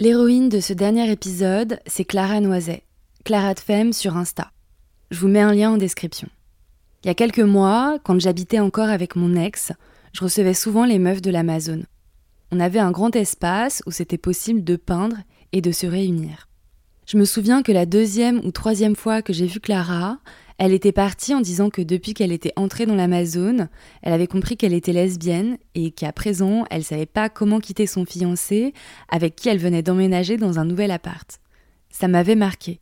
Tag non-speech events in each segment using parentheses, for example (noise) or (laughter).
L'héroïne de ce dernier épisode, c'est Clara Noiset, Clara de Femme sur Insta. Je vous mets un lien en description. Il y a quelques mois, quand j'habitais encore avec mon ex, je recevais souvent les meufs de l'Amazon. On avait un grand espace où c'était possible de peindre et de se réunir. Je me souviens que la deuxième ou troisième fois que j'ai vu Clara, elle était partie en disant que depuis qu'elle était entrée dans l'Amazon, elle avait compris qu'elle était lesbienne et qu'à présent, elle savait pas comment quitter son fiancé avec qui elle venait d'emménager dans un nouvel appart. Ça m'avait marqué.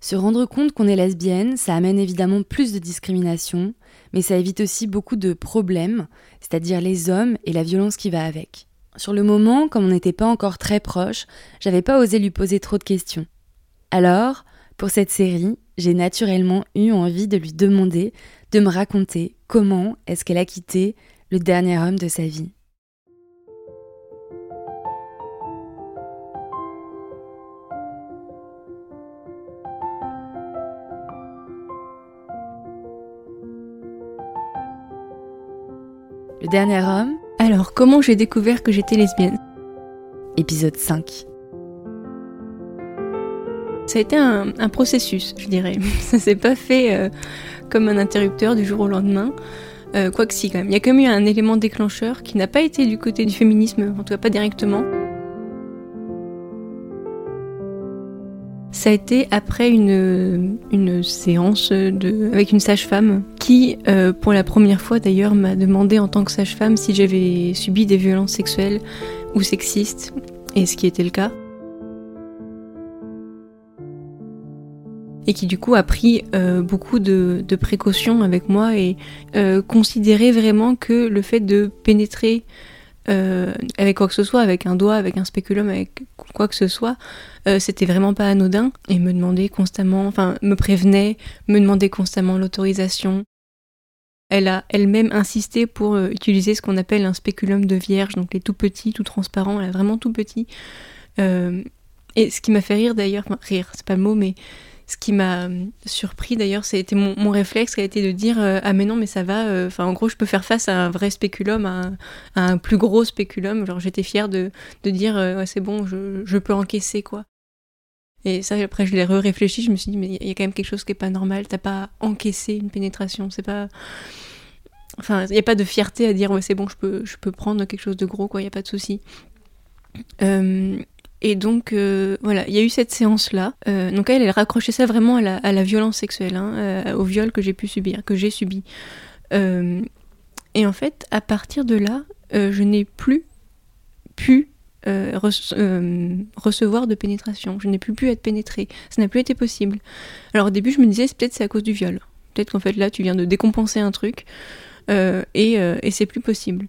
Se rendre compte qu'on est lesbienne, ça amène évidemment plus de discrimination, mais ça évite aussi beaucoup de problèmes, c'est-à-dire les hommes et la violence qui va avec. Sur le moment, comme on n'était pas encore très proches, j'avais pas osé lui poser trop de questions. Alors, pour cette série, j'ai naturellement eu envie de lui demander de me raconter comment est-ce qu'elle a quitté le dernier homme de sa vie. Le dernier homme Alors, comment j'ai découvert que j'étais lesbienne? Épisode 5. Ça a été un, processus, je dirais. (laughs) Ça s'est pas fait euh, comme un interrupteur du jour au lendemain. Euh, Quoique si, quand même. Il y a quand même eu un élément déclencheur qui n'a pas été du côté du féminisme, en tout cas pas directement. Ça a été après une, séance avec une sage-femme qui, euh, pour la première fois d'ailleurs, m'a demandé en tant que sage-femme si j'avais subi des violences sexuelles ou sexistes, et ce qui était le cas. Et qui du coup a pris euh, beaucoup de, précautions avec moi et euh, considérait vraiment que le fait de pénétrer euh, avec quoi que ce soit, avec un doigt, avec un spéculum, avec quoi que ce soit, c'était vraiment pas anodin et me demandait constamment, enfin me prévenait, me demandait constamment l'autorisation. Elle a elle-même insisté pour utiliser ce qu'on appelle un spéculum de vierge, donc les tout petits, tout transparents, elle a vraiment tout petit. et ce qui m'a fait rire d'ailleurs, enfin rire, c'est pas le mot, mais ce qui m'a euh, surpris d'ailleurs, c'était mon, réflexe qui a été de dire euh, ah mais non mais ça va. Euh, enfin en gros je peux faire face à un vrai spéculum, à un, plus gros spéculum. Genre j'étais fière de, dire ouais c'est bon, je, peux encaisser quoi. Et ça après je l'ai réfléchi, je me suis dit mais il y a quand même quelque chose qui est pas normal. T'as pas encaissé une pénétration, c'est pas. Enfin il n'y a pas de fierté à dire ouais c'est bon je peux je peux prendre quelque chose de gros quoi, il y a pas de souci. Et donc, euh, voilà, il y a eu cette séance-là. Euh, donc, elle, elle raccrochait ça vraiment à la, violence sexuelle, hein, euh, au viol que j'ai pu subir, que j'ai subi. et en fait, à partir de là, je n'ai plus pu recevoir de pénétration. Je n'ai plus pu être pénétrée. Ça n'a plus été possible. Alors, au début, je me disais, peut-être c'est à cause du viol. Peut-être qu'en fait, là, tu viens de décompenser un truc et c'est plus possible.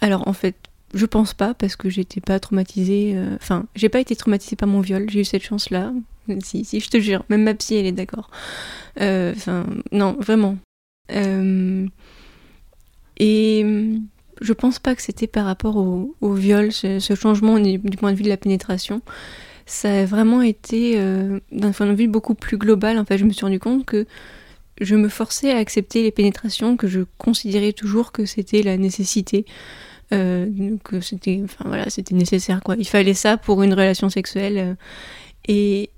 Alors, en fait, je pense pas parce que j'étais pas traumatisée. Euh, enfin, j'ai pas été traumatisée par mon viol. J'ai eu cette chance-là. Si, si, je te jure. Même ma psy, elle est d'accord. Euh, enfin, non, vraiment. Euh, et je pense pas que c'était par rapport au, viol, ce, changement du point de vue de la pénétration. Ça a vraiment été d'un point de vue beaucoup plus global. En fait, je me suis rendu compte que je me forçais à accepter les pénétrations, que je considérais toujours que c'était la nécessité euh, que c'était enfin voilà c'était nécessaire quoi. Il fallait ça pour une relation sexuelle euh, et,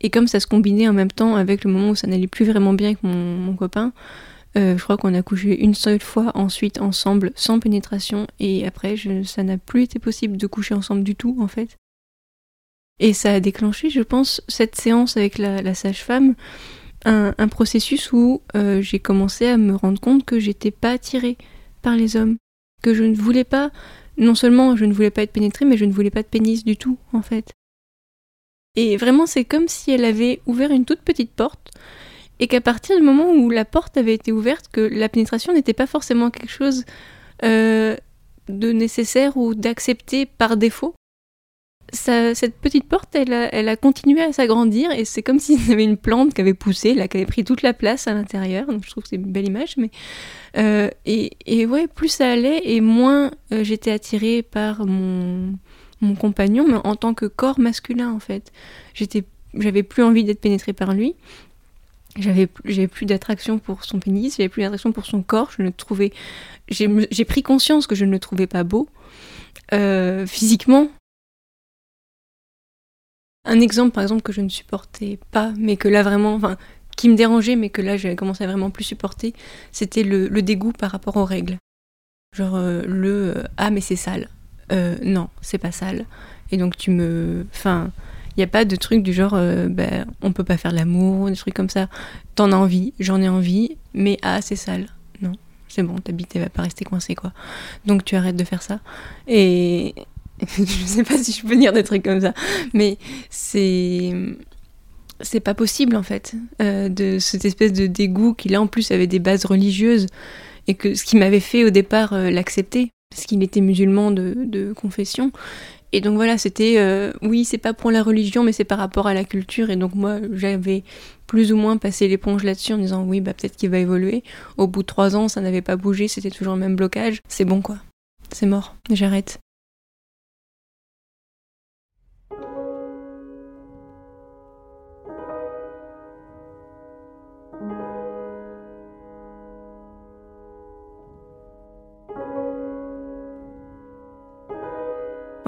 et comme ça se combinait en même temps avec le moment où ça n'allait plus vraiment bien avec mon, copain euh, je crois qu'on a couché une seule fois ensuite ensemble sans pénétration et après je, ça n'a plus été possible de coucher ensemble du tout en fait. Et ça a déclenché je pense cette séance avec la, sage-femme un, un, processus où j'ai commencé à me rendre compte que j'étais pas attirée par les hommes que je ne voulais pas, non seulement je ne voulais pas être pénétrée, mais je ne voulais pas de pénis du tout, en fait. Et vraiment, c'est comme si elle avait ouvert une toute petite porte, et qu'à partir du moment où la porte avait été ouverte, que la pénétration n'était pas forcément quelque chose euh, de nécessaire ou d'accepté par défaut, cette petite porte, elle a, elle a continué à s'agrandir et c'est comme (laughs) s'il y avait une plante qui avait poussé, là, qui avait pris toute la place à l'intérieur. Je trouve que c'est une belle image. Mais euh, et, et, ouais, plus ça allait et moins euh, j'étais attirée par mon, mon compagnon, mais en tant que corps masculin en fait. J'étais, j'avais plus envie d'être pénétrée par lui. J'avais, j'avais plus d'attraction pour son pénis, j'avais plus d'attraction pour son corps. Je ne trouvais, j'ai, j'ai pris conscience que je ne le trouvais pas beau. Euh, physiquement, un exemple, par exemple, que je ne supportais pas, mais que là vraiment, enfin, qui me dérangeait, mais que là j'avais commencé à vraiment plus supporter, c'était le, dégoût par rapport aux règles. Genre euh, le euh, ah mais c'est sale. Euh, non, c'est pas sale. Et donc tu me, enfin, il n'y a pas de truc du genre ben on peut pas faire l'amour, des trucs comme ça. T'en as envie, j'en ai envie, mais ah c'est sale. Non, c'est bon, ta bite elle va pas rester coincée quoi. Donc tu arrêtes de faire ça. Et (laughs) je sais pas si je peux dire des trucs comme ça, mais c'est c'est pas possible en fait euh, de cette espèce de dégoût qui là en plus avait des bases religieuses et que ce qui m'avait fait au départ euh, l'accepter parce qu'il était musulman de, confession. Et donc voilà c'était euh, oui c'est pas pour la religion mais c'est par rapport à la culture. Et donc moi j'avais plus ou moins passé l'éponge là-dessus en disant oui bah peut-être qu'il va évoluer. Au bout de trois ans ça n'avait pas bougé c'était toujours le même blocage. C'est bon quoi. C'est mort. J'arrête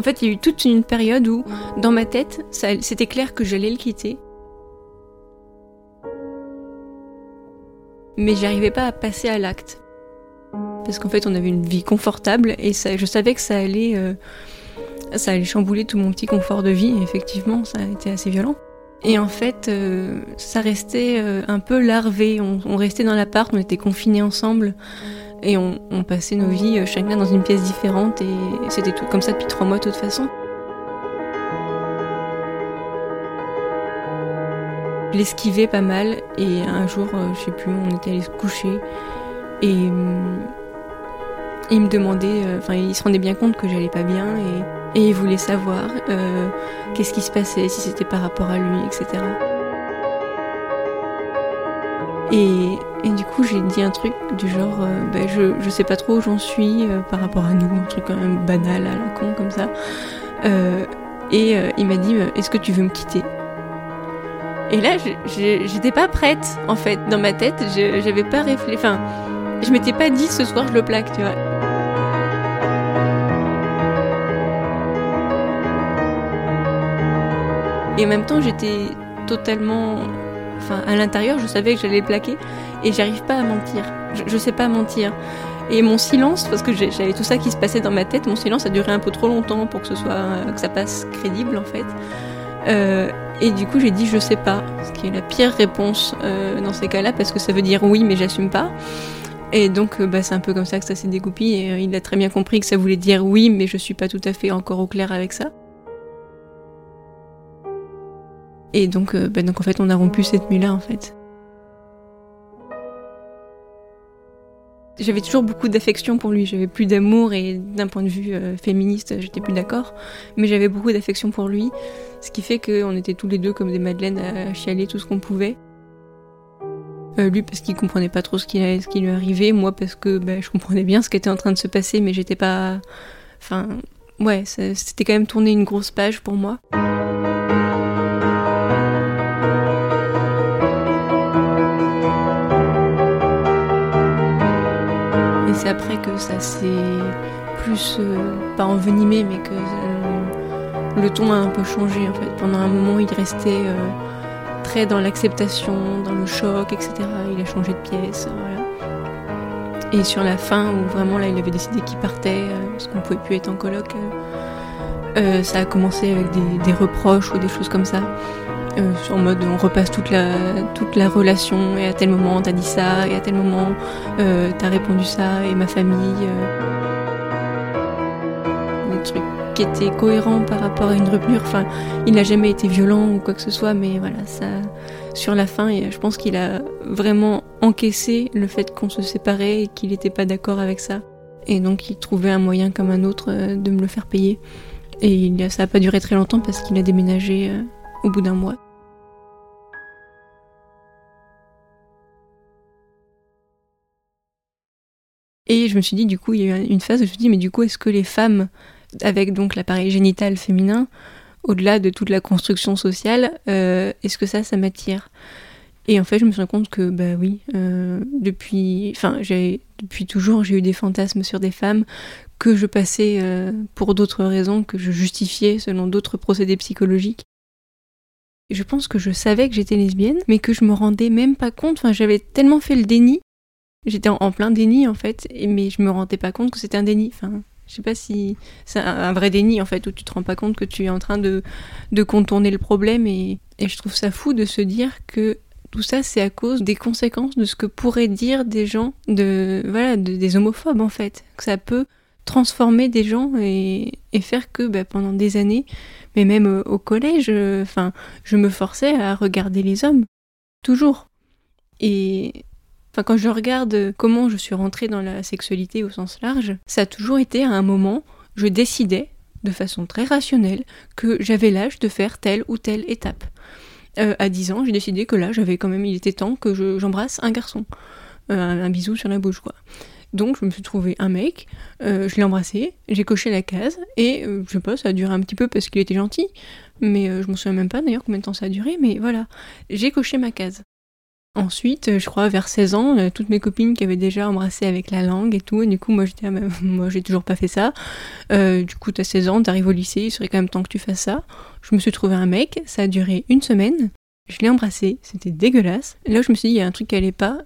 fait, il y a eu toute une période où, dans ma tête, c'était clair que j'allais le quitter. Mais j'arrivais pas à passer à l'acte. Parce qu'en fait, on avait une vie confortable et je savais que ça allait, euh, ça allait chambouler tout mon petit confort de vie. Et effectivement, ça a été assez violent. Et en fait, euh, ça restait euh, un peu larvé. On, on restait dans l'appart, on était confinés ensemble. Et on, passait nos vies euh, chacun dans une pièce différente et c'était tout comme ça depuis trois mois de toute façon. Je l'esquivais pas mal et un jour, euh, je sais plus, on était allé se coucher et euh, il me demandait, enfin il se rendait bien compte que j'allais pas bien et, et il voulait savoir qu'est-ce qui se passait, si c'était par rapport à lui, etc. Et, du coup, j'ai dit un truc du genre, euh, ben, je, je sais pas trop où j'en suis euh, par rapport à nous, un truc quand même banal à la con comme ça. Euh, et il m'a dit, est-ce que tu veux me quitter? Et là, j'étais pas prête, en fait, dans ma tête, j'avais pas réfléchi, enfin, je m'étais pas dit ce soir je le plaque, tu vois. Et en même temps, j'étais totalement Enfin, à l'intérieur, je savais que j'allais plaquer et j'arrive pas à mentir. Je, sais pas mentir. Et mon silence, parce que j'avais tout ça qui se passait dans ma tête, mon silence a duré un peu trop longtemps pour que ce soit que ça passe crédible en fait. Euh, et du coup, j'ai dit je sais pas, ce qui est la pire réponse euh, dans ces cas-là, parce que ça veut dire oui, mais j'assume pas. Et donc, euh, bah, c'est un peu comme ça que ça s'est dégoupillé. Et il a très bien compris que ça voulait dire oui, mais je suis pas tout à fait encore au clair avec ça. Et donc, euh, bah, donc en fait, on a rompu cette nuit-là, en fait. J'avais toujours beaucoup d'affection pour lui, j'avais plus d'amour et d'un point de vue euh, féministe, j'étais plus d'accord, mais j'avais beaucoup d'affection pour lui, ce qui fait qu'on était tous les deux comme des madeleines à chialer tout ce qu'on pouvait. Euh, lui parce qu'il comprenait pas trop ce qui, ce qui lui arrivait, moi parce que bah, je comprenais bien ce qui était en train de se passer, mais j'étais pas. Enfin, ouais, c'était quand même tourné une grosse page pour moi. C'est après que ça s'est plus, euh, pas envenimé, mais que euh, le ton a un peu changé en fait. Pendant un moment, il restait euh, très dans l'acceptation, dans le choc, etc. Il a changé de pièce, Et sur la fin, où vraiment là, il avait décidé qu'il partait, parce qu'on pouvait plus être en coloc, ça a commencé avec des reproches ou des choses comme ça. Euh, en mode on repasse toute la, toute la relation et à tel moment t'as dit ça et à tel moment euh, t'as répondu ça et ma famille. Euh, des trucs qui étaient cohérents par rapport à une rupture. Enfin, il n'a jamais été violent ou quoi que ce soit, mais voilà, ça, sur la fin, je pense qu'il a vraiment encaissé le fait qu'on se séparait et qu'il n'était pas d'accord avec ça. Et donc il trouvait un moyen comme un autre de me le faire payer. Et ça n'a pas duré très longtemps parce qu'il a déménagé au bout d'un mois. Et je me suis dit, du coup, il y a eu une phase où je me suis dit, mais du coup, est-ce que les femmes, avec donc l'appareil génital féminin, au-delà de toute la construction sociale, euh, est-ce que ça, ça m'attire? Et en fait, je me suis rendu compte que, bah oui, euh, depuis, enfin, depuis toujours, j'ai eu des fantasmes sur des femmes que je passais euh, pour d'autres raisons, que je justifiais selon d'autres procédés psychologiques. Je pense que je savais que j'étais lesbienne, mais que je me rendais même pas compte. Enfin, j'avais tellement fait le déni. J'étais en, plein déni en fait, mais je me rendais pas compte que c'était un déni. Enfin, je sais pas si c'est un, vrai déni en fait, où tu te rends pas compte que tu es en train de, de contourner le problème. Et, et je trouve ça fou de se dire que tout ça, c'est à cause des conséquences de ce que pourraient dire des gens, de voilà, des homophobes en fait. Que ça peut transformer des gens et, faire que bah, pendant des années, mais même euh, au collège, euh, enfin, je me forçais à regarder les hommes, toujours. Et enfin, quand je regarde comment je suis rentrée dans la sexualité au sens large, ça a toujours été à un moment, je décidais de façon très rationnelle que j'avais l'âge de faire telle ou telle étape. Euh, à 10 ans, j'ai décidé que là, j'avais quand même, il était temps que j'embrasse un garçon. un, bisou sur la bouche, quoi. Donc je me suis trouvé un mec, euh, je l'ai embrassé, j'ai coché la case, et euh, je sais pas, ça a duré un petit peu parce qu'il était gentil, mais euh, je m'en souviens même pas d'ailleurs combien de temps ça a duré, mais voilà, j'ai coché ma case. Ensuite, je crois vers 16 ans, toutes mes copines qui avaient déjà embrassé avec la langue et tout, et du coup moi j'étais, (laughs) moi j'ai toujours pas fait ça. du coup t'as 16 ans, t'arrives au lycée, il serait quand même temps que tu fasses ça. Je me suis trouvé un mec, ça a duré une semaine, je l'ai embrassé, c'était dégueulasse. Là, je me suis dit, il y a un truc qui allait pas.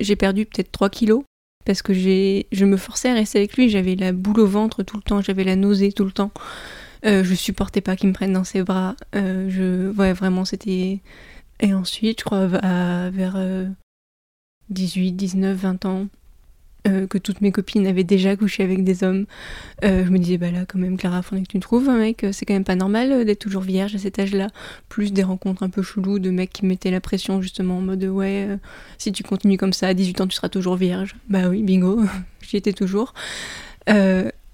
j'ai perdu peut-être 3 kilos parce que j'ai, je me forçais à rester avec lui, j'avais la boule au ventre tout le temps, j'avais la nausée tout le temps. Euh, je supportais pas qu'il me prenne dans ses bras. Euh, je, ouais, vraiment, c'était. Et ensuite, je crois, vers 18, 19, 20 ans, euh, que toutes mes copines avaient déjà couché avec des hommes. Euh, je me disais, bah là, quand même, Clara, faudrait que tu trouves un mec. C'est quand même pas normal d'être toujours vierge à cet âge-là. Plus des rencontres un peu cheloues de mecs qui mettaient la pression, justement, en mode, ouais, euh, si tu continues comme ça, à 18 ans, tu seras toujours vierge. Bah oui, bingo, (laughs) j'y étais toujours.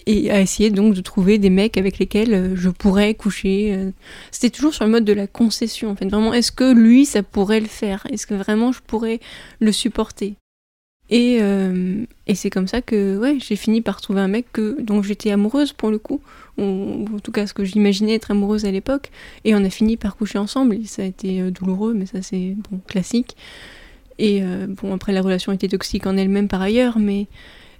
Et à essayer donc de trouver des mecs avec lesquels je pourrais coucher. C'était toujours sur le mode de la concession, en fait. Vraiment, est-ce que lui, ça pourrait le faire? Est-ce que vraiment je pourrais le supporter? Et, euh, et c'est comme ça que ouais, j'ai fini par trouver un mec que, dont j'étais amoureuse pour le coup, ou en tout cas ce que j'imaginais être amoureuse à l'époque, et on a fini par coucher ensemble, ça a été euh, douloureux, mais ça c'est bon, classique. Et euh, bon, après la relation était toxique en elle-même par ailleurs, mais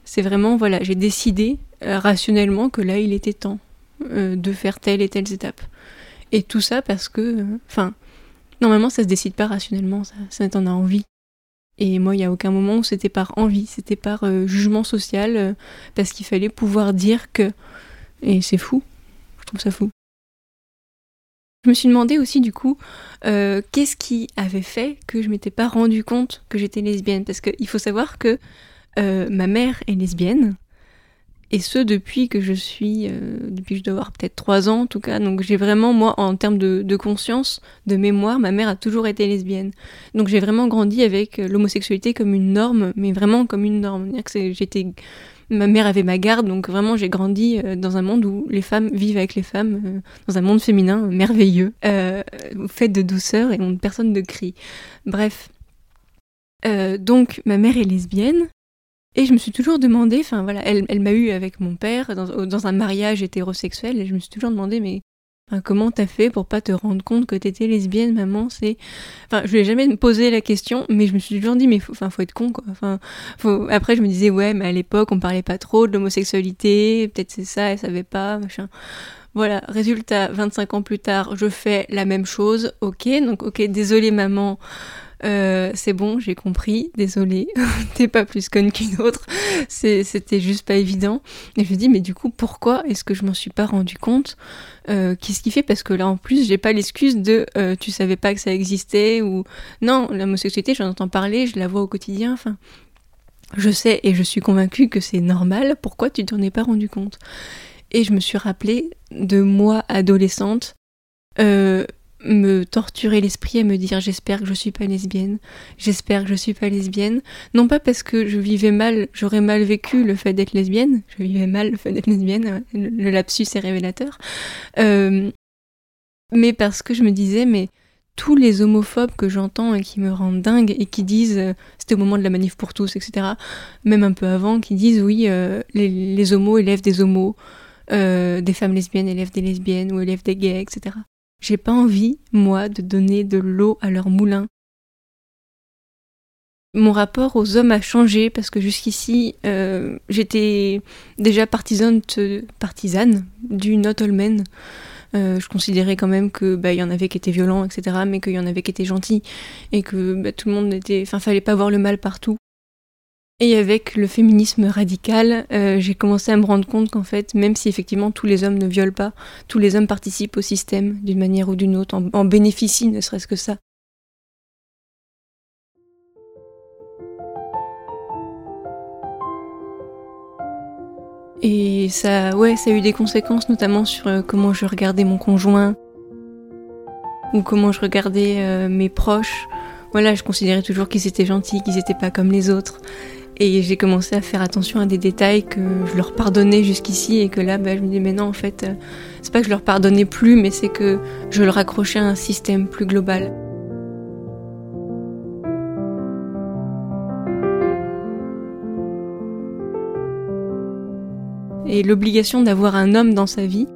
c'est vraiment, voilà, j'ai décidé rationnellement que là il était temps de faire telle et telle étape. Et tout ça parce que, enfin, normalement ça se décide pas rationnellement, ça, ça t'en a envie. Et moi, il n'y a aucun moment où c'était par envie, c'était par euh, jugement social, euh, parce qu'il fallait pouvoir dire que. Et c'est fou. Je trouve ça fou. Je me suis demandé aussi, du coup, euh, qu'est-ce qui avait fait que je m'étais pas rendu compte que j'étais lesbienne? Parce qu'il faut savoir que ma mère est lesbienne, et ce depuis que je suis, euh, depuis que je dois avoir peut-être trois ans en tout cas. Donc j'ai vraiment, moi, en termes de, conscience, de mémoire, ma mère a toujours été lesbienne. Donc j'ai vraiment grandi avec euh, l'homosexualité comme une norme, mais vraiment comme une norme. J'étais, ma mère avait ma garde, donc vraiment j'ai grandi euh, dans un monde où les femmes vivent avec les femmes, dans un monde féminin merveilleux, fait de douceur et on personne de cri. Bref. donc ma mère est lesbienne, et je me suis toujours demandé, enfin voilà, elle, m'a eu avec mon père dans, un mariage hétérosexuel, et je me suis toujours demandé, mais comment t'as fait pour pas te rendre compte que t'étais lesbienne, maman? C'est, enfin, je lui ai jamais posé la question, mais je me suis toujours dit, mais faut, enfin, faut être con, quoi. Enfin, après, je me disais, ouais, mais à l'époque, on parlait pas trop de l'homosexualité, peut-être c'est ça, elle savait pas, machin. Voilà, résultat, 25 ans plus tard, je fais la même chose, ok, donc ok, désolé maman, euh, c'est bon, j'ai compris, désolé, (laughs) t'es pas plus conne qu'une autre, c'était juste pas évident. Et je me dis, mais du coup, pourquoi est-ce que je m'en suis pas rendu compte? Euh, Qu'est-ce qui fait? Parce que là, en plus, j'ai pas l'excuse de euh, tu savais pas que ça existait ou non, l'homosexualité, j'en entends parler, je la vois au quotidien, enfin. Je sais et je suis convaincue que c'est normal, pourquoi tu t'en es pas rendu compte? Et je me suis rappelé de moi adolescente, euh, me torturer l'esprit et me dire j'espère que je suis pas lesbienne, j'espère que je suis pas lesbienne, non pas parce que je vivais mal, j'aurais mal vécu le fait d'être lesbienne, je vivais mal le fait d'être lesbienne, le, lapsus est révélateur, euh, mais parce que je me disais mais tous les homophobes que j'entends et qui me rendent dingue et qui disent, euh, c'était au moment de la manif pour tous, etc., même un peu avant, qui disent oui, euh, les, homos élèvent des homos, des femmes lesbiennes élèvent des lesbiennes ou élèvent des gays, etc. J'ai pas envie, moi, de donner de l'eau à leur moulin. Mon rapport aux hommes a changé parce que jusqu'ici, euh, j'étais déjà partisane, partisane du not all men. je considérais quand même que bah, y en avait qui étaient violents, etc., mais qu'il y en avait qui étaient gentils et que bah, tout le monde était, enfin, fallait pas voir le mal partout. Et avec le féminisme radical, euh, j'ai commencé à me rendre compte qu'en fait, même si effectivement tous les hommes ne violent pas, tous les hommes participent au système d'une manière ou d'une autre, en, bénéficient ne serait-ce que ça. Et ça, ouais, ça a eu des conséquences, notamment sur euh, comment je regardais mon conjoint ou comment je regardais euh, mes proches. Voilà, je considérais toujours qu'ils étaient gentils, qu'ils n'étaient pas comme les autres. Et j'ai commencé à faire attention à des détails que je leur pardonnais jusqu'ici et que là, bah, je me dis, mais non, en fait, euh, c'est pas que je leur pardonnais plus, mais c'est que je le raccrochais à un système plus global. Et l'obligation d'avoir un homme dans sa vie,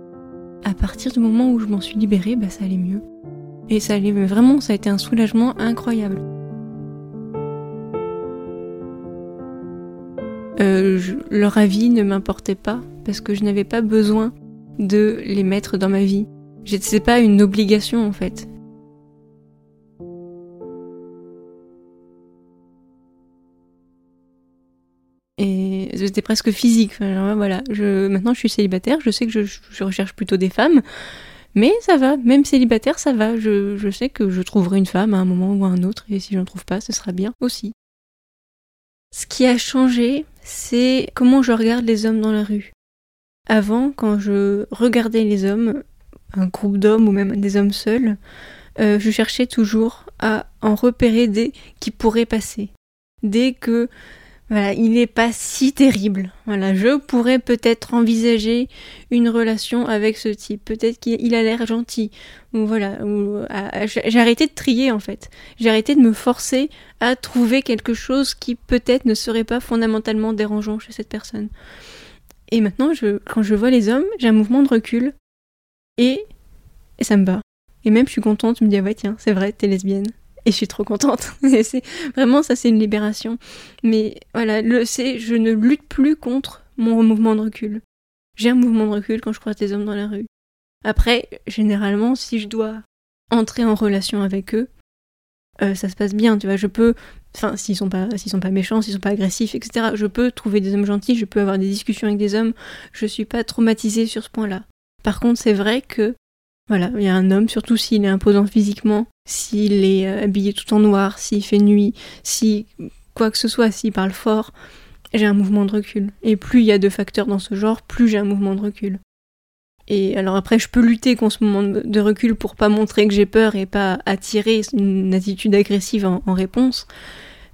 à partir du moment où je m'en suis libérée, bah, ça allait mieux. Et ça allait vraiment, ça a été un soulagement incroyable. Euh, leur avis ne m'importait pas parce que je n'avais pas besoin de les mettre dans ma vie. C'est pas une obligation en fait. Et c'était presque physique. voilà, je, maintenant je suis célibataire, je sais que je, recherche plutôt des femmes, mais ça va, même célibataire, ça va. Je, je sais que je trouverai une femme à un moment ou à un autre, et si je n'en trouve pas, ce sera bien aussi. Ce qui a changé, c'est comment je regarde les hommes dans la rue. Avant, quand je regardais les hommes, un groupe d'hommes ou même des hommes seuls, euh, je cherchais toujours à en repérer des qui pourraient passer. Dès que voilà, il n'est pas si terrible. Voilà, je pourrais peut-être envisager une relation avec ce type. Peut-être qu'il a l'air gentil. Ou voilà, j'ai arrêté de trier en fait. J'ai arrêté de me forcer à trouver quelque chose qui peut-être ne serait pas fondamentalement dérangeant chez cette personne. Et maintenant, je, quand je vois les hommes, j'ai un mouvement de recul et, et ça me bat. Et même je suis contente, je me dis ah ouais tiens, c'est vrai, t'es lesbienne et je suis trop contente. (laughs) c'est vraiment ça, c'est une libération. Mais voilà, le c'est, je ne lutte plus contre mon mouvement de recul. J'ai un mouvement de recul quand je croise des hommes dans la rue. Après, généralement, si je dois entrer en relation avec eux, euh, ça se passe bien, tu vois. Je peux, enfin, s'ils sont pas, s'ils sont pas méchants, s'ils sont pas agressifs, etc. Je peux trouver des hommes gentils, je peux avoir des discussions avec des hommes. Je suis pas traumatisée sur ce point-là. Par contre, c'est vrai que voilà, il y a un homme, surtout s'il est imposant physiquement, s'il est euh, habillé tout en noir, s'il fait nuit, si quoi que ce soit, s'il parle fort, j'ai un mouvement de recul. Et plus il y a de facteurs dans ce genre, plus j'ai un mouvement de recul. Et alors après, je peux lutter contre ce mouvement de recul pour pas montrer que j'ai peur et pas attirer une attitude agressive en, réponse.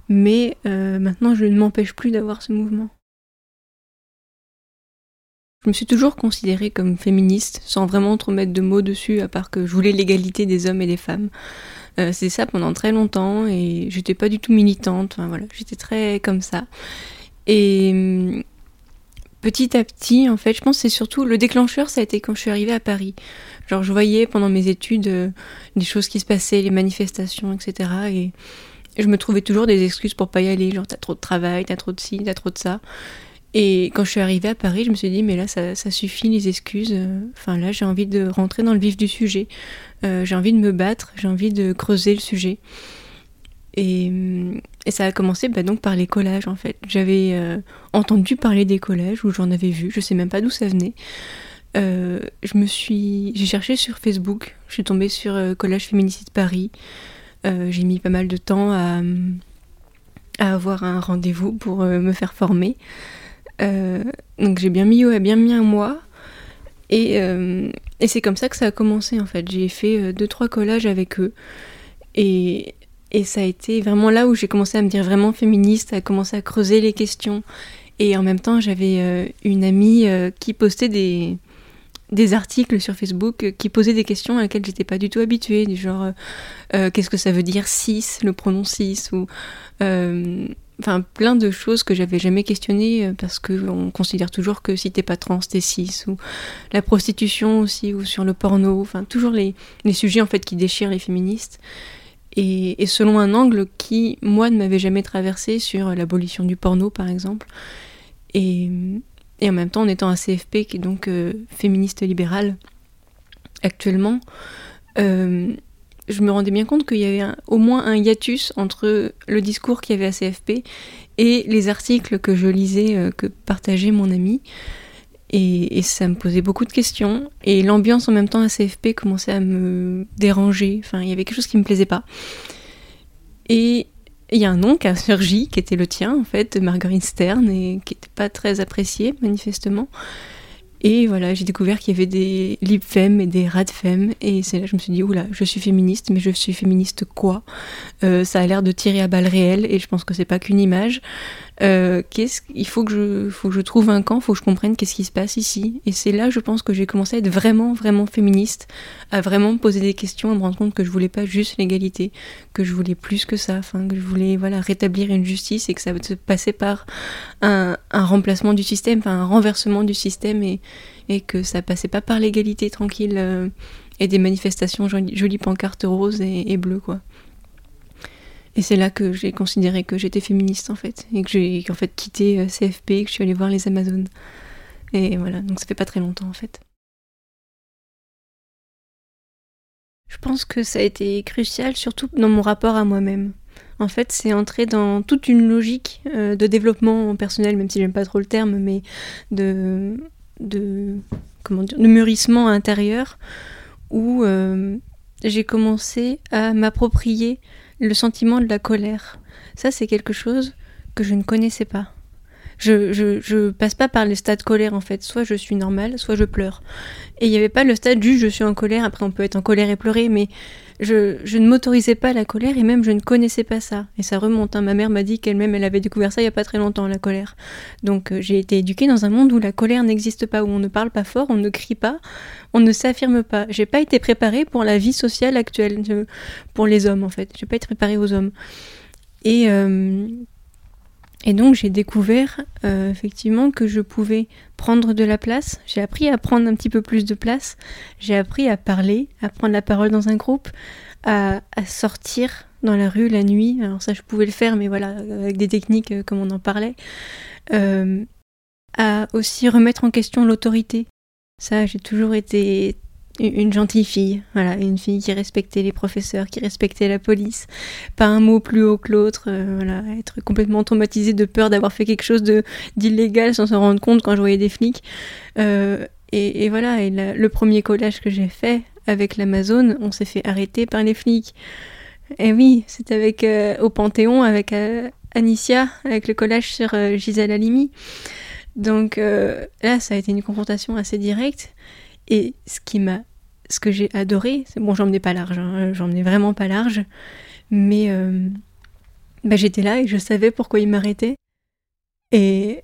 Mais euh, maintenant, je ne m'empêche plus d'avoir ce mouvement. Je me suis toujours considérée comme féministe, sans vraiment trop mettre de mots dessus, à part que je voulais l'égalité des hommes et des femmes. Euh, c'est ça pendant très longtemps, et j'étais pas du tout militante, enfin voilà, j'étais très comme ça. Et hum, petit à petit, en fait, je pense que c'est surtout le déclencheur, ça a été quand je suis arrivée à Paris. Genre, je voyais pendant mes études euh, choses qui se passaient, les manifestations, etc. Et je me trouvais toujours des excuses pour pas y aller. Genre, t'as trop de travail, t'as trop de ci, t'as trop de ça. Et quand je suis arrivée à Paris, je me suis dit, mais là, ça, suffit, les excuses. Enfin, là, j'ai envie de rentrer dans le vif du sujet. Euh, j'ai envie de me battre, j'ai envie de creuser le sujet. Et, et ça a commencé bah, donc par les collages, en fait. J'avais euh, entendu parler des collages, ou j'en avais vu, je sais même pas d'où ça venait. Euh, je me suis... J'ai cherché sur Facebook, je suis tombée sur Collage Féminicide Paris. j'ai mis pas mal de temps à, à avoir un rendez-vous pour me faire former. Euh, donc j'ai bien mis, bien mis un mois. Et, euh, et c'est comme ça que ça a commencé en fait. J'ai fait euh, deux trois collages avec eux. Et, et ça a été vraiment là où j'ai commencé à me dire vraiment féministe, à commencer à creuser les questions. Et en même temps, j'avais une amie qui postait des, des articles sur Facebook qui posaient des questions à laquelle j'étais pas du tout habituée, du genre qu'est-ce que ça veut dire cis, le pronom cis, ou enfin plein de choses que j'avais jamais questionnées euh, parce qu'on considère toujours que si t'es pas trans t'es cis ou la prostitution aussi ou sur le porno enfin toujours les, les sujets en fait qui déchirent les féministes. Et, et selon un angle qui moi ne m'avait jamais traversé sur l'abolition du porno par exemple. Et, et, en même temps en étant un CFP qui est donc euh, féministe libérale actuellement, euh, je me rendais bien compte qu'il y avait au moins un hiatus entre le discours qu'il y avait à CFP et les articles que je lisais, euh, que partageait mon ami. Et, ça me posait beaucoup de questions. Et l'ambiance en même temps à CFP commençait à me déranger. Enfin, il y avait quelque chose qui me plaisait pas. Et il y a un nom qui a surgi, qui était le tien, en fait, Marguerite Stern, et qui n'était pas très apprécié, manifestement. Et voilà, j'ai découvert qu'il y avait des libfemmes et des radfemmes. Et c'est là que je me suis dit, oula, je suis féministe, mais je suis féministe quoi? Euh, Ça a l'air de tirer à balles réelles, et je pense que c'est pas qu'une image. Euh, qu'est-ce, il faut que, je, faut que je trouve un camp, faut que je comprenne qu'est-ce qui se passe ici. Et c'est là, je pense, que j'ai commencé à être vraiment, vraiment féministe, à vraiment me poser des questions, à me rendre compte que je voulais pas juste l'égalité, que je voulais plus que ça, enfin, que je voulais voilà, rétablir une justice et que ça se passait par un, un remplacement du système, enfin, un renversement du système et, et que ça passait pas par l'égalité tranquille euh, et des manifestations jolies, pancartes roses et, et bleues, quoi. Et c'est là que j'ai considéré que j'étais féministe en fait, et que j'ai en fait quitté euh, CFP, et que je suis allée voir les Amazones. Et voilà, donc ça fait pas très longtemps en fait. Je pense que ça a été crucial, surtout dans mon rapport à moi-même. En fait, c'est entrer dans toute une logique euh, de développement personnel, même si j'aime pas trop le terme, mais de, de comment dire, de mûrissement intérieur, où euh, j'ai commencé à m'approprier le sentiment de la colère. Ça, c'est quelque chose que je ne connaissais pas. Je, je, passe pas par les stades colère en fait. Soit je suis normale, soit je pleure. Et il n'y avait pas le stade du je suis en colère. Après, on peut être en colère et pleurer, mais je, je ne m'autorisais pas la colère et même je ne connaissais pas ça. Et ça remonte. Hein. Ma mère m'a dit qu'elle-même elle avait découvert ça il y a pas très longtemps, la colère. Donc euh, j'ai été éduquée dans un monde où la colère n'existe pas, où on ne parle pas fort, on ne crie pas, on ne s'affirme pas. J'ai pas été préparée pour la vie sociale actuelle, pour les hommes en fait. J'ai pas été préparée aux hommes. Et euh, et donc j'ai découvert euh, effectivement que je pouvais prendre de la place. J'ai appris à prendre un petit peu plus de place. J'ai appris à parler, à prendre la parole dans un groupe, à, sortir dans la rue la nuit. Alors ça je pouvais le faire, mais voilà, avec des techniques euh, comme on en parlait. Euh, à aussi remettre en question l'autorité. Ça, j'ai toujours été une gentille fille, voilà, une fille qui respectait les professeurs, qui respectait la police, pas un mot plus haut que l'autre, euh, voilà, être complètement traumatisée de peur d'avoir fait quelque chose d'illégal sans s'en rendre compte quand je voyais des flics. Euh, et, voilà, le premier collage que j'ai fait avec l'Amazon, on s'est fait arrêter par les flics. Et oui, c'était avec euh, au Panthéon avec Anicia, avec le collage sur Gisèle Halimi. Donc là, ça a été une confrontation assez directe. Et ce qui m'a ce que j'ai adoré, c'est bon, j'emmenais pas large, hein, j'emmenais vraiment pas large, mais euh, bah, j'étais là et je savais pourquoi il m'arrêtait. Et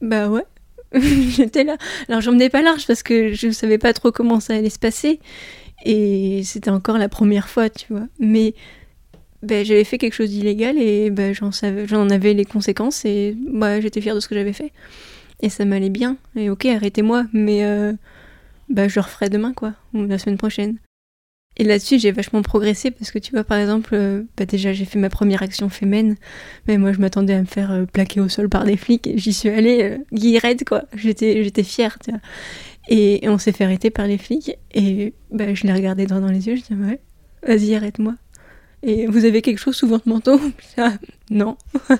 bah ouais, (laughs) j'étais là. Alors j'emmenais pas large parce que je savais pas trop comment ça allait se passer. Et c'était encore la première fois, tu vois. Mais bah, j'avais fait quelque chose d'illégal et bah, j'en savais, j'en avais les conséquences et bah, j'étais fière de ce que j'avais fait. Et ça m'allait bien. Et ok, arrêtez-moi, mais euh, bah je le referai demain quoi, ou la semaine prochaine. Et là-dessus, j'ai vachement progressé parce que tu vois, par exemple, euh, bah déjà j'ai fait ma première action féminine, mais moi je m'attendais à me faire euh, plaquer au sol par des flics j'y suis allée euh, guillerette quoi. J'étais, j'étais fière, tu vois. Et, on s'est fait arrêter par les flics et bah, je les regardais droit dans les yeux, je disais ouais, vas-y arrête-moi. Et vous avez quelque chose sous votre manteau? Ah, Non. (laughs)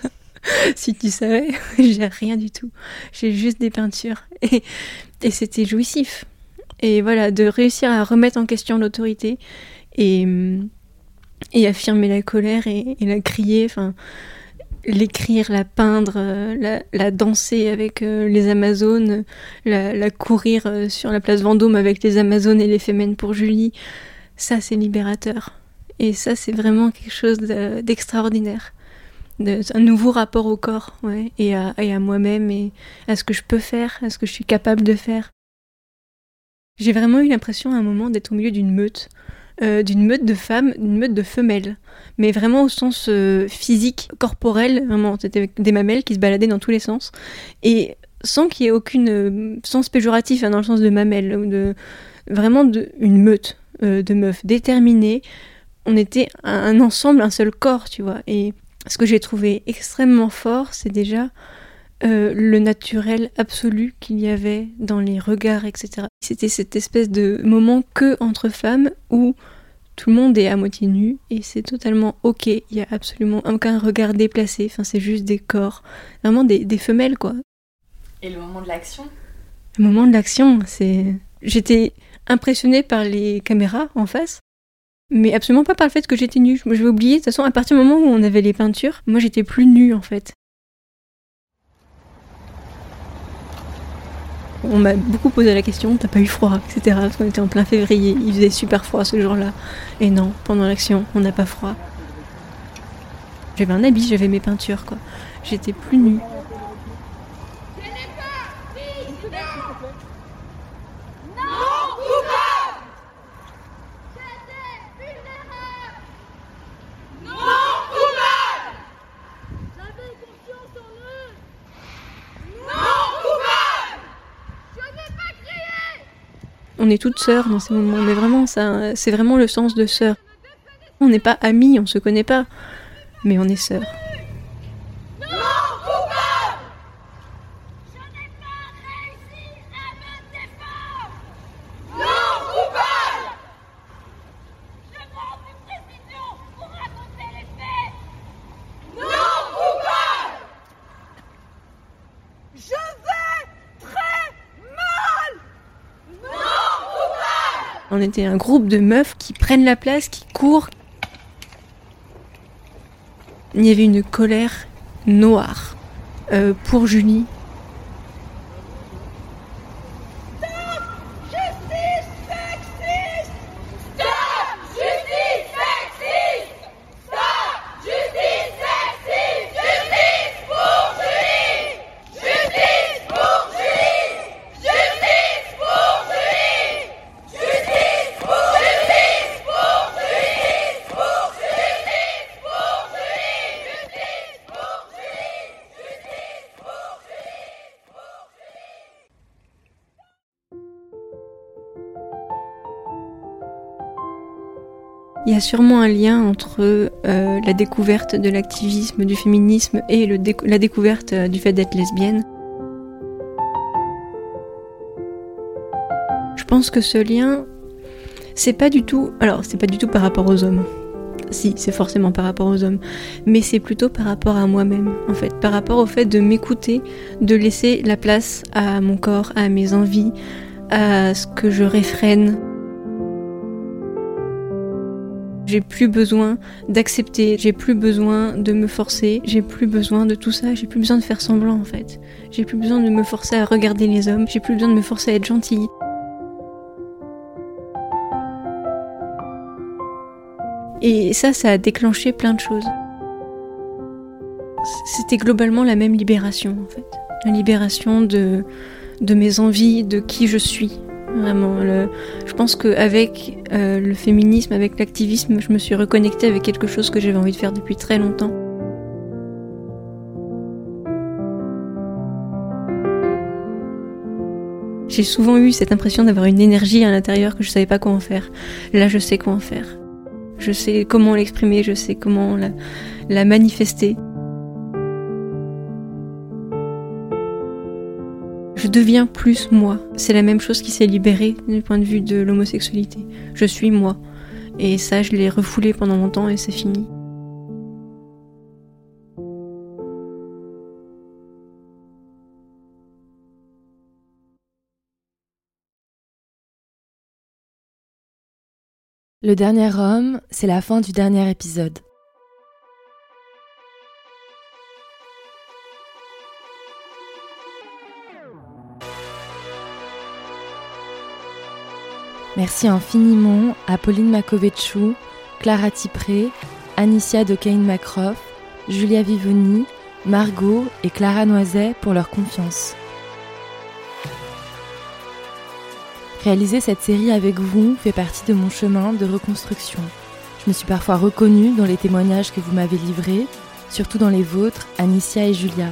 si tu savais, (laughs) j'ai rien du tout. J'ai juste des peintures. Et, et c'était jouissif. Et voilà, de réussir à remettre en question l'autorité et, affirmer la colère et, la crier, enfin, l'écrire, la peindre, la, la danser avec euh, les Amazones, la, courir euh, sur la place Vendôme avec les Amazones et les Fémènes pour Julie, ça c'est libérateur. Et ça c'est vraiment quelque chose d'extraordinaire. un nouveau rapport au corps et à moi-même et à ce que je peux faire, à ce que je suis capable de faire. J'ai vraiment eu l'impression à un moment d'être au milieu d'une meute, euh, d'une meute de femmes, d'une meute de femelles, mais vraiment au sens euh, physique, corporel, vraiment, c'était des mamelles qui se baladaient dans tous les sens, et sans qu'il y ait aucune euh, sens péjoratif hein, dans le sens de mamelles, ou de vraiment de, une meute de meufs déterminées. On était un, ensemble, un seul corps, tu vois. Et ce que j'ai trouvé extrêmement fort, c'est déjà euh, le naturel absolu qu'il y avait dans les regards, etc. C'était cette espèce de moment que entre femmes où tout le monde est à moitié nu et c'est totalement ok. Il y a absolument aucun regard déplacé. Enfin, c'est juste des corps, vraiment des, des femelles quoi. Et le moment de l'action? Le moment de l'action, c'est. J'étais impressionnée par les caméras en face, mais absolument pas par le fait que j'étais nue. Je vais oublier. De toute façon, à partir du moment où on avait les peintures, moi j'étais plus nue en fait. On m'a beaucoup posé la question, t'as pas eu froid, etc. Parce qu'on était en plein février, il faisait super froid ce jour-là. Et non, pendant l'action, on n'a pas froid. J'avais un habit, j'avais mes peintures, quoi. J'étais plus nue. On est toutes sœurs dans ces moments. Mais vraiment, ça, c'est vraiment le sens de sœur. On n'est pas amis, on se connaît pas, mais on est sœurs. Était un groupe de meufs qui prennent la place, qui courent. Il y avait une colère noire euh, pour Julie, y a sûrement un lien entre euh, la découverte de l'activisme, du féminisme et la découverte euh, du fait d'être lesbienne. Je pense que ce lien, c'est pas du tout. Alors, c'est pas du tout par rapport aux hommes. Si, c'est forcément par rapport aux hommes. Mais c'est plutôt par rapport à moi-même, en fait. Par rapport au fait de m'écouter, de laisser la place à mon corps, à mes envies, à ce que je réfrène. J'ai plus besoin d'accepter, j'ai plus besoin de me forcer, j'ai plus besoin de tout ça, j'ai plus besoin de faire semblant en fait. J'ai plus besoin de me forcer à regarder les hommes, j'ai plus besoin de me forcer à être gentille. Et ça, ça a déclenché plein de choses. C'était globalement la même libération en fait. La libération de, de mes envies, de qui je suis, Vraiment, je pense qu'avec euh, le féminisme, avec l'activisme, je me suis reconnectée avec quelque chose que j'avais envie de faire depuis très longtemps. J'ai souvent eu cette impression d'avoir une énergie à l'intérieur que je savais pas quoi faire. Là, je sais quoi en faire. Je sais comment l'exprimer, je sais comment la manifester. Je deviens plus moi. C'est la même chose qui s'est libérée du point de vue de l'homosexualité. Je suis moi. Et ça, je l'ai refoulé pendant longtemps et c'est fini. Le dernier homme, c'est la fin du dernier épisode. Merci infiniment à Pauline Makovechou, Clara Tipré, Anicia de Kane Macroff, Julia Vivoni, Margot et Clara Noiset pour leur confiance. Réaliser cette série avec vous fait partie de mon chemin de reconstruction. Je me suis parfois reconnue dans les témoignages que vous m'avez livrés, surtout dans les vôtres, Anicia et Julia.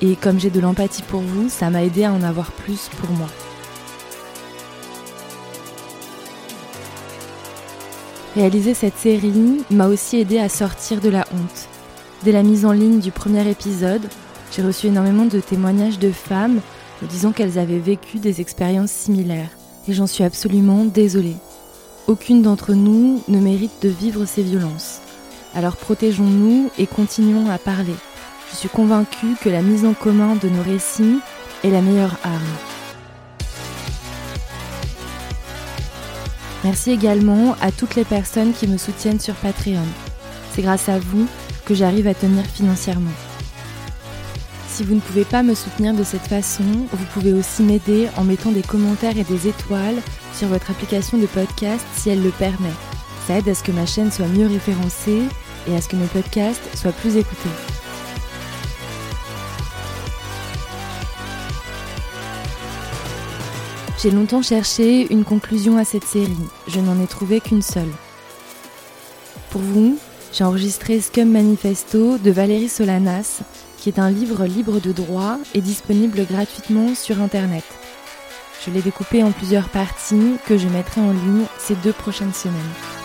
Et comme j'ai de l'empathie pour vous, ça m'a aidé à en avoir plus pour moi. Réaliser cette série m'a aussi aidé à sortir de la honte. Dès la mise en ligne du premier épisode, J'ai reçu énormément de témoignages de femmes me disant qu'elles avaient vécu des expériences similaires. Et j'en suis absolument désolée. Aucune d'entre nous ne mérite de vivre ces violences. Alors protégeons-nous et continuons à parler. Je suis convaincue que la mise en commun de nos récits est la meilleure arme. Merci également à toutes les personnes qui me soutiennent sur Patreon. C'est grâce à vous que j'arrive à tenir financièrement. Si vous ne pouvez pas me soutenir de cette façon, vous pouvez aussi m'aider en mettant des commentaires et des étoiles sur votre application de podcast si elle le permet. Ça aide à ce que ma chaîne soit mieux référencée et à ce que mes podcasts soient plus écoutés. J'ai longtemps cherché une conclusion à cette série. Je n'en ai trouvé qu'une seule. Pour vous, j'ai enregistré Scum Manifesto de Valérie Solanas, qui est un livre libre de droit et disponible gratuitement sur Internet. Je l'ai découpé en plusieurs parties que je mettrai en ligne ces deux prochaines semaines.